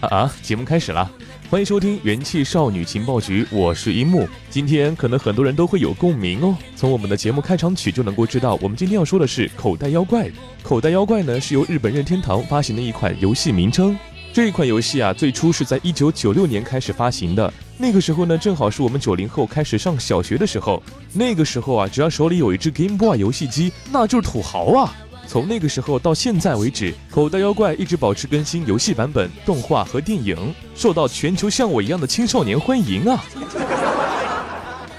啊！节目开始了，欢迎收听元气少女情报局，我是樱木。今天可能很多人都会有共鸣哦，从我们的节目开场曲就能够知道，我们今天要说的是口袋妖怪。口袋妖怪呢是由日本任天堂发行的一款游戏名称。这一款游戏啊，最初是在一九九六年开始发行的，那个时候呢，正好是我们九零后开始上小学的时候。那个时候啊，只要手里有一只 Game Boy 游戏机，那就是土豪啊。从那个时候到现在为止，口袋妖怪一直保持更新游戏版本、动画和电影，受到全球像我一样的青少年欢迎啊！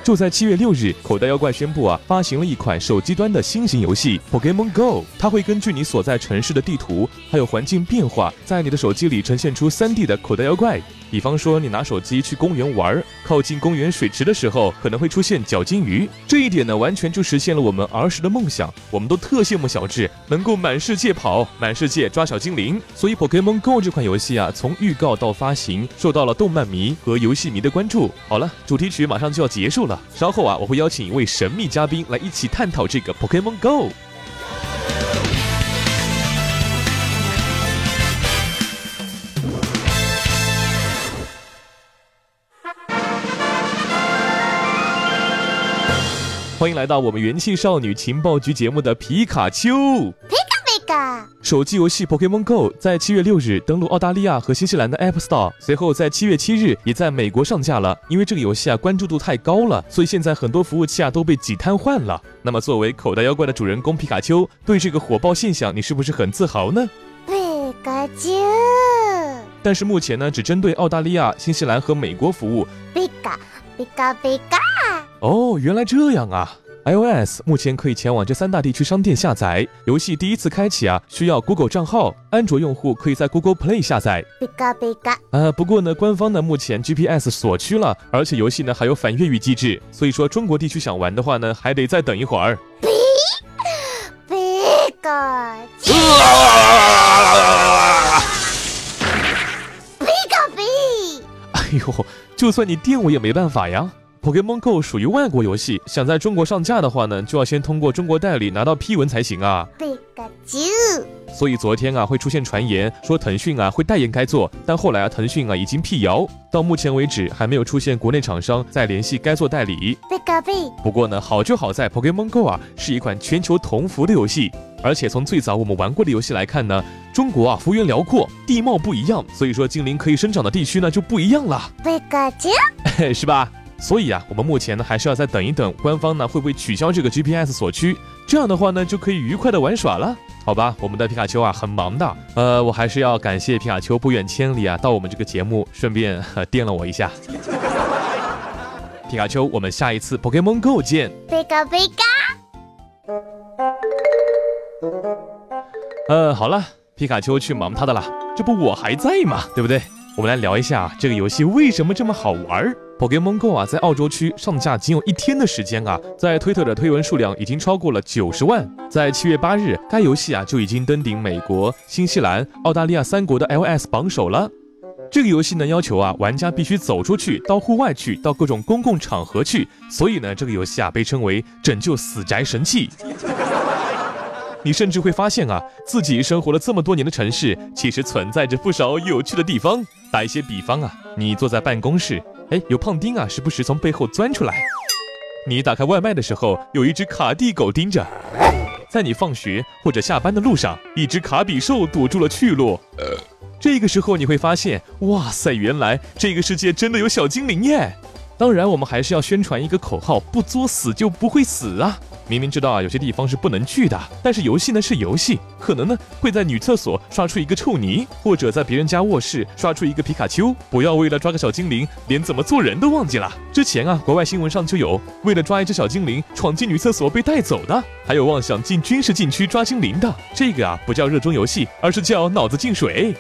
就在七月六日，口袋妖怪宣布啊，发行了一款手机端的新型游戏《Pokemon Go》，它会根据你所在城市的地图还有环境变化，在你的手机里呈现出三 D 的口袋妖怪。比方说，你拿手机去公园玩，靠近公园水池的时候，可能会出现角金鱼。这一点呢，完全就实现了我们儿时的梦想。我们都特羡慕小智能够满世界跑，满世界抓小精灵。所以，《Pokemon Go》这款游戏啊，从预告到发行，受到了动漫迷和游戏迷的关注。好了，主题曲马上就要结束了，稍后啊，我会邀请一位神秘嘉宾来一起探讨这个《Pokemon Go》。欢迎来到我们元气少女情报局节目的皮卡丘。皮卡皮卡，手机游戏 Pokemon Go 在七月六日登陆澳大利亚和新西兰的 App Store，随后在七月七日也在美国上架了。因为这个游戏啊关注度太高了，所以现在很多服务器啊都被挤瘫痪了。那么作为口袋妖怪的主人公皮卡丘，对这个火爆现象你是不是很自豪呢？皮卡丘，但是目前呢只针对澳大利亚、新西兰和美国服务。皮卡皮卡皮卡。哦，原来这样啊！iOS 目前可以前往这三大地区商店下载游戏。第一次开启啊，需要 Google 账号。安卓用户可以在 Google Play 下载。比嘎比嘎。呃，不过呢，官方呢目前 GPS 锁区了，而且游戏呢还有反越狱机制，所以说中国地区想玩的话呢，还得再等一会儿。比比嘎。比嘎比。哎呦，就算你电我也没办法呀。Pokemon Go 属于外国游戏，想在中国上架的话呢，就要先通过中国代理拿到批文才行啊。所以昨天啊，会出现传言说腾讯啊会代言该作，但后来啊，腾讯啊已经辟谣，到目前为止还没有出现国内厂商在联系该作代理。不过呢，好就好在 Pokemon Go 啊是一款全球同服的游戏，而且从最早我们玩过的游戏来看呢，中国啊幅员辽阔，地貌不一样，所以说精灵可以生长的地区呢就不一样了。是吧？所以啊，我们目前呢还是要再等一等，官方呢会不会取消这个 GPS 锁区？这样的话呢就可以愉快的玩耍了，好吧？我们的皮卡丘啊很忙的，呃，我还是要感谢皮卡丘不远千里啊到我们这个节目，顺便电了我一下。皮卡丘，我们下一次 Pokemon Go 见。皮卡皮卡。呃，好了，皮卡丘去忙他的了，这不我还在嘛？对不对？我们来聊一下这个游戏为什么这么好玩。Pokemon Go 啊，在澳洲区上架仅有一天的时间啊，在推特的推文数量已经超过了九十万。在七月八日，该游戏啊就已经登顶美国、新西兰、澳大利亚三国的 iOS 榜首了。这个游戏呢，要求啊玩家必须走出去，到户外去，到各种公共场合去。所以呢，这个游戏啊被称为拯救死宅神器。你甚至会发现啊，自己生活了这么多年的城市，其实存在着不少有趣的地方。打一些比方啊，你坐在办公室。哎，有胖丁啊，时不时从背后钻出来。你打开外卖的时候，有一只卡地狗盯着。在你放学或者下班的路上，一只卡比兽堵住了去路。这个时候你会发现，哇塞，原来这个世界真的有小精灵耶！当然，我们还是要宣传一个口号：不作死就不会死啊。明明知道啊，有些地方是不能去的，但是游戏呢是游戏，可能呢会在女厕所刷出一个臭泥，或者在别人家卧室刷出一个皮卡丘。不要为了抓个小精灵，连怎么做人都忘记了。之前啊，国外新闻上就有为了抓一只小精灵闯进女厕所被带走的，还有妄想进军事禁区抓精灵的。这个啊不叫热衷游戏，而是叫脑子进水。